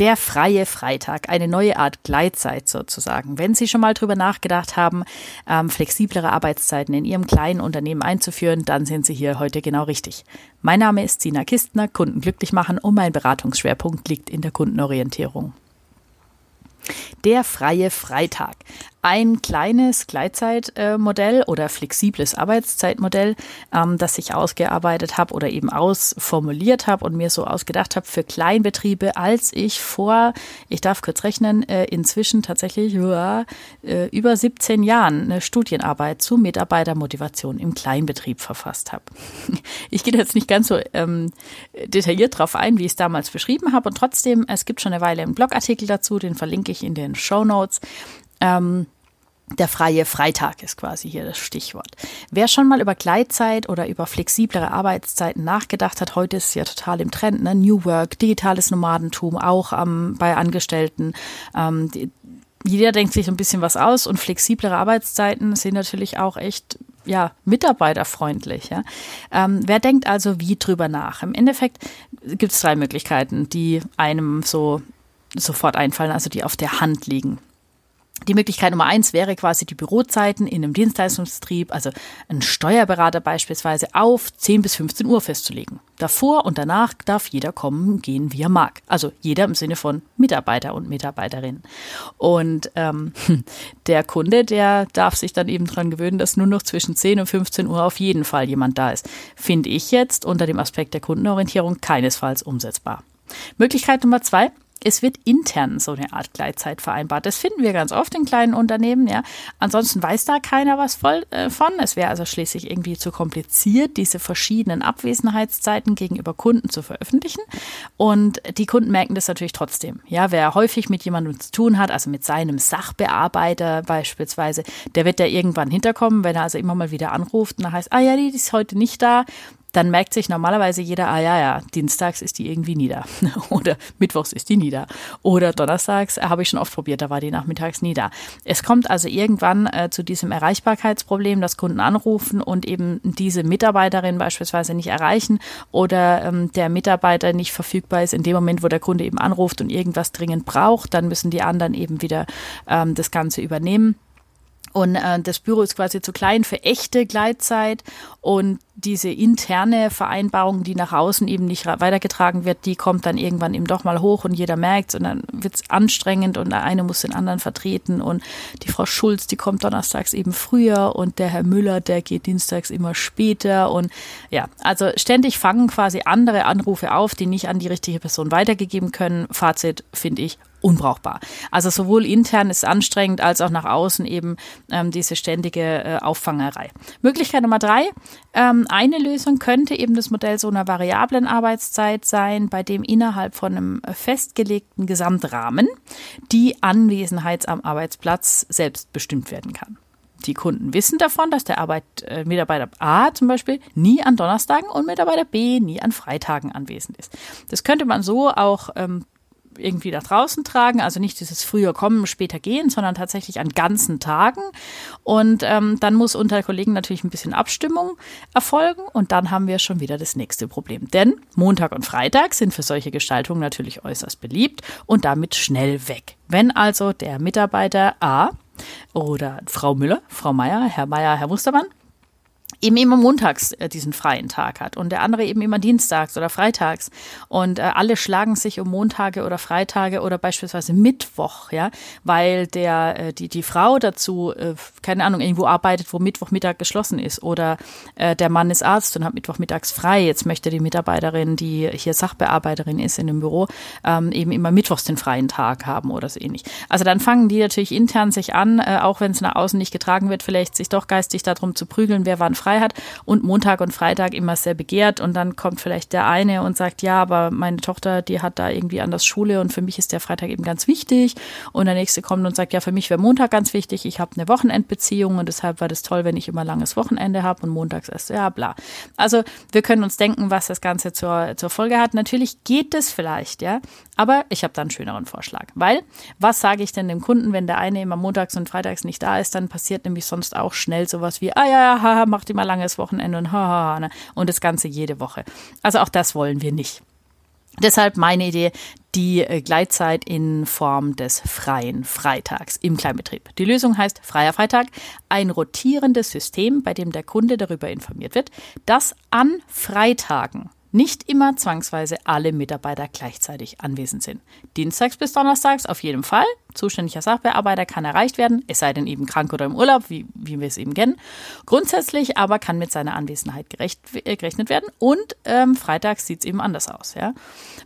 Der freie Freitag, eine neue Art Gleitzeit sozusagen. Wenn Sie schon mal drüber nachgedacht haben, ähm, flexiblere Arbeitszeiten in Ihrem kleinen Unternehmen einzuführen, dann sind Sie hier heute genau richtig. Mein Name ist Sina Kistner, Kunden glücklich machen und mein Beratungsschwerpunkt liegt in der Kundenorientierung. Der freie Freitag ein kleines Gleitzeitmodell oder flexibles Arbeitszeitmodell, ähm, das ich ausgearbeitet habe oder eben ausformuliert habe und mir so ausgedacht habe für Kleinbetriebe, als ich vor, ich darf kurz rechnen, äh, inzwischen tatsächlich äh, über 17 Jahren eine Studienarbeit zu Mitarbeitermotivation im Kleinbetrieb verfasst habe. Ich gehe jetzt nicht ganz so ähm, detailliert drauf ein, wie ich es damals beschrieben habe und trotzdem, es gibt schon eine Weile einen Blogartikel dazu, den verlinke ich in den Show Notes. Ähm, der freie Freitag ist quasi hier das Stichwort. Wer schon mal über Gleitzeit oder über flexiblere Arbeitszeiten nachgedacht hat, heute ist es ja total im Trend, ne? New Work, digitales Nomadentum, auch ähm, bei Angestellten. Ähm, die, jeder denkt sich ein bisschen was aus und flexiblere Arbeitszeiten sind natürlich auch echt ja, mitarbeiterfreundlich. Ja? Ähm, wer denkt also wie drüber nach? Im Endeffekt gibt es drei Möglichkeiten, die einem so sofort einfallen, also die auf der Hand liegen. Die Möglichkeit Nummer eins wäre quasi die Bürozeiten in einem Dienstleistungsbetrieb, also ein Steuerberater beispielsweise, auf 10 bis 15 Uhr festzulegen. Davor und danach darf jeder kommen, gehen, wie er mag. Also jeder im Sinne von Mitarbeiter und Mitarbeiterin. Und ähm, der Kunde, der darf sich dann eben dran gewöhnen, dass nur noch zwischen 10 und 15 Uhr auf jeden Fall jemand da ist. Finde ich jetzt unter dem Aspekt der Kundenorientierung keinesfalls umsetzbar. Möglichkeit Nummer zwei, es wird intern so eine Art Gleitzeit vereinbart. Das finden wir ganz oft in kleinen Unternehmen, ja. Ansonsten weiß da keiner was voll, äh, von. Es wäre also schließlich irgendwie zu kompliziert, diese verschiedenen Abwesenheitszeiten gegenüber Kunden zu veröffentlichen. Und die Kunden merken das natürlich trotzdem. Ja, wer häufig mit jemandem zu tun hat, also mit seinem Sachbearbeiter beispielsweise, der wird ja irgendwann hinterkommen, wenn er also immer mal wieder anruft und da heißt, ah ja, die ist heute nicht da dann merkt sich normalerweise jeder, ah ja, ja, dienstags ist die irgendwie nieder. Oder mittwochs ist die nieder. Oder donnerstags äh, habe ich schon oft probiert, da war die nachmittags nieder. Es kommt also irgendwann äh, zu diesem Erreichbarkeitsproblem, dass Kunden anrufen und eben diese Mitarbeiterin beispielsweise nicht erreichen oder ähm, der Mitarbeiter nicht verfügbar ist in dem Moment, wo der Kunde eben anruft und irgendwas dringend braucht. Dann müssen die anderen eben wieder ähm, das Ganze übernehmen. Und äh, das Büro ist quasi zu klein für echte Gleitzeit. Und diese interne Vereinbarung, die nach außen eben nicht weitergetragen wird, die kommt dann irgendwann eben doch mal hoch und jeder merkt und dann wird's anstrengend und der eine muss den anderen vertreten. Und die Frau Schulz, die kommt donnerstags eben früher und der Herr Müller, der geht dienstags immer später. Und ja, also ständig fangen quasi andere Anrufe auf, die nicht an die richtige Person weitergegeben können. Fazit finde ich unbrauchbar. Also sowohl intern ist anstrengend als auch nach außen eben ähm, diese ständige äh, Auffangerei. Möglichkeit Nummer drei. Ähm, eine Lösung könnte eben das Modell so einer variablen Arbeitszeit sein, bei dem innerhalb von einem festgelegten Gesamtrahmen die Anwesenheit am Arbeitsplatz selbst bestimmt werden kann. Die Kunden wissen davon, dass der Arbeit, äh, Mitarbeiter A zum Beispiel nie an Donnerstagen und Mitarbeiter B nie an Freitagen anwesend ist. Das könnte man so auch ähm, irgendwie nach draußen tragen, also nicht dieses früher kommen, später gehen, sondern tatsächlich an ganzen Tagen. Und ähm, dann muss unter Kollegen natürlich ein bisschen Abstimmung erfolgen und dann haben wir schon wieder das nächste Problem. Denn Montag und Freitag sind für solche Gestaltungen natürlich äußerst beliebt und damit schnell weg. Wenn also der Mitarbeiter A oder Frau Müller, Frau Meier, Herr Meier, Herr Mustermann eben immer montags äh, diesen freien Tag hat und der andere eben immer dienstags oder freitags und äh, alle schlagen sich um Montage oder Freitage oder beispielsweise Mittwoch, ja, weil der äh, die die Frau dazu äh, keine Ahnung irgendwo arbeitet, wo Mittwochmittag geschlossen ist oder äh, der Mann ist Arzt und hat Mittwochmittags frei. Jetzt möchte die Mitarbeiterin, die hier Sachbearbeiterin ist in dem Büro, ähm, eben immer Mittwochs den freien Tag haben oder so ähnlich. Also dann fangen die natürlich intern sich an, äh, auch wenn es nach außen nicht getragen wird, vielleicht sich doch geistig darum zu prügeln, wer wann frei frei hat und Montag und Freitag immer sehr begehrt. Und dann kommt vielleicht der eine und sagt, ja, aber meine Tochter, die hat da irgendwie anders Schule und für mich ist der Freitag eben ganz wichtig. Und der nächste kommt und sagt, ja, für mich wäre Montag ganz wichtig, ich habe eine Wochenendbeziehung und deshalb war das toll, wenn ich immer langes Wochenende habe und montags erst, ja, bla. Also wir können uns denken, was das Ganze zur, zur Folge hat. Natürlich geht es vielleicht, ja, aber ich habe da einen schöneren Vorschlag, weil was sage ich denn dem Kunden, wenn der eine immer montags und freitags nicht da ist, dann passiert nämlich sonst auch schnell sowas wie, ah ja, ja, macht die mal langes Wochenende und ne? und das Ganze jede Woche. Also auch das wollen wir nicht. Deshalb meine Idee, die äh, Gleitzeit in Form des freien Freitags im Kleinbetrieb. Die Lösung heißt freier Freitag, ein rotierendes System, bei dem der Kunde darüber informiert wird, dass an Freitagen nicht immer zwangsweise alle Mitarbeiter gleichzeitig anwesend sind. Dienstags bis Donnerstags auf jeden Fall. Zuständiger Sachbearbeiter kann erreicht werden, es sei denn eben krank oder im Urlaub, wie, wie wir es eben kennen. Grundsätzlich aber kann mit seiner Anwesenheit gerecht, äh, gerechnet werden und ähm, freitags sieht es eben anders aus. Ja?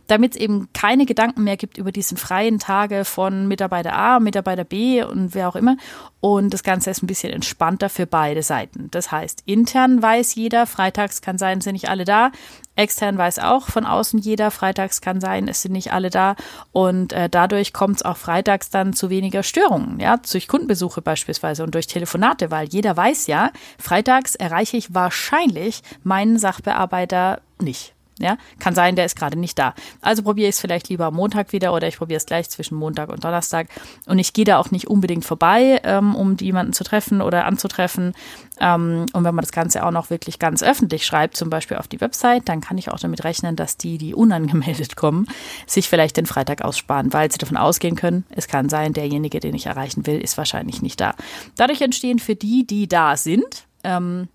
Damit es eben keine Gedanken mehr gibt über diesen freien Tage von Mitarbeiter A, Mitarbeiter B und wer auch immer. Und das Ganze ist ein bisschen entspannter für beide Seiten. Das heißt, intern weiß jeder, freitags kann sein, sind nicht alle da. Extern weiß auch von außen jeder, freitags kann sein, es sind nicht alle da. Und äh, dadurch kommt es auch freitags dann zu weniger Störungen, ja, durch Kundenbesuche beispielsweise und durch Telefonate, weil jeder weiß ja, freitags erreiche ich wahrscheinlich meinen Sachbearbeiter nicht. Ja, kann sein, der ist gerade nicht da. Also probiere ich es vielleicht lieber am Montag wieder oder ich probiere es gleich zwischen Montag und Donnerstag. Und ich gehe da auch nicht unbedingt vorbei, ähm, um jemanden zu treffen oder anzutreffen. Ähm, und wenn man das Ganze auch noch wirklich ganz öffentlich schreibt, zum Beispiel auf die Website, dann kann ich auch damit rechnen, dass die, die unangemeldet kommen, sich vielleicht den Freitag aussparen, weil sie davon ausgehen können, es kann sein, derjenige, den ich erreichen will, ist wahrscheinlich nicht da. Dadurch entstehen für die, die da sind, ähm,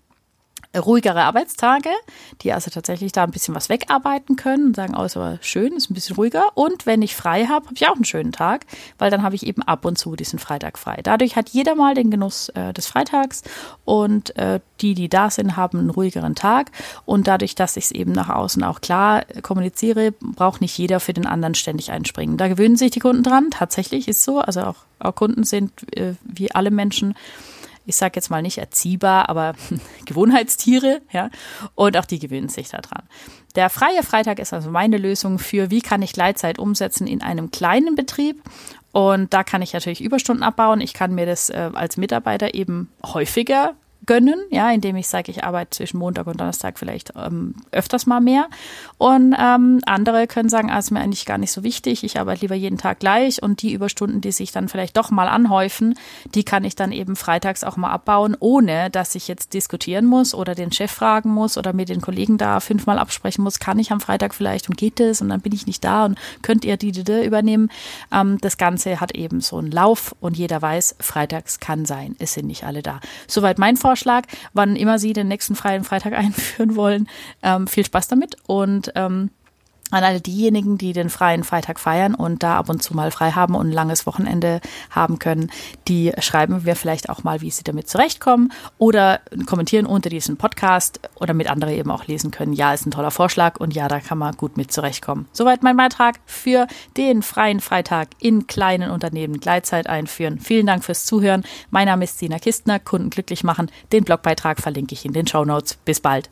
ruhigere Arbeitstage, die also tatsächlich da ein bisschen was wegarbeiten können und sagen, oh, ist aber schön, ist ein bisschen ruhiger. Und wenn ich frei habe, habe ich auch einen schönen Tag, weil dann habe ich eben ab und zu diesen Freitag frei. Dadurch hat jeder mal den Genuss äh, des Freitags und äh, die, die da sind, haben einen ruhigeren Tag. Und dadurch, dass ich es eben nach außen auch klar kommuniziere, braucht nicht jeder für den anderen ständig einspringen. Da gewöhnen sich die Kunden dran. Tatsächlich ist so. Also auch, auch Kunden sind äh, wie alle Menschen ich sage jetzt mal nicht erziehbar, aber Gewohnheitstiere, ja, und auch die gewöhnen sich daran. Der freie Freitag ist also meine Lösung für, wie kann ich Gleitzeit umsetzen in einem kleinen Betrieb und da kann ich natürlich Überstunden abbauen. Ich kann mir das äh, als Mitarbeiter eben häufiger gönnen, ja, indem ich sage, ich arbeite zwischen Montag und Donnerstag vielleicht ähm, öfters mal mehr. Und ähm, andere können sagen, ah, ist mir eigentlich gar nicht so wichtig, ich arbeite lieber jeden Tag gleich und die Überstunden, die sich dann vielleicht doch mal anhäufen, die kann ich dann eben freitags auch mal abbauen, ohne dass ich jetzt diskutieren muss oder den Chef fragen muss oder mit den Kollegen da fünfmal absprechen muss, kann ich am Freitag vielleicht und geht es und dann bin ich nicht da und könnt ihr die, die, die übernehmen. Ähm, das Ganze hat eben so einen Lauf und jeder weiß, freitags kann sein, es sind nicht alle da. Soweit mein Vorschlag. Vorschlag, wann immer Sie den nächsten freien Freitag einführen wollen. Ähm, viel Spaß damit und ähm, an alle diejenigen, die den freien Freitag feiern und da ab und zu mal frei haben und ein langes Wochenende haben können, die schreiben wir vielleicht auch mal, wie sie damit zurechtkommen oder kommentieren unter diesem Podcast oder mit andere eben auch lesen können. Ja, ist ein toller Vorschlag und ja, da kann man gut mit zurechtkommen. Soweit mein Beitrag für den freien Freitag in kleinen Unternehmen Gleitzeit einführen. Vielen Dank fürs Zuhören. Mein Name ist Sina Kistner, Kunden glücklich machen. Den Blogbeitrag verlinke ich in den Show Notes. Bis bald.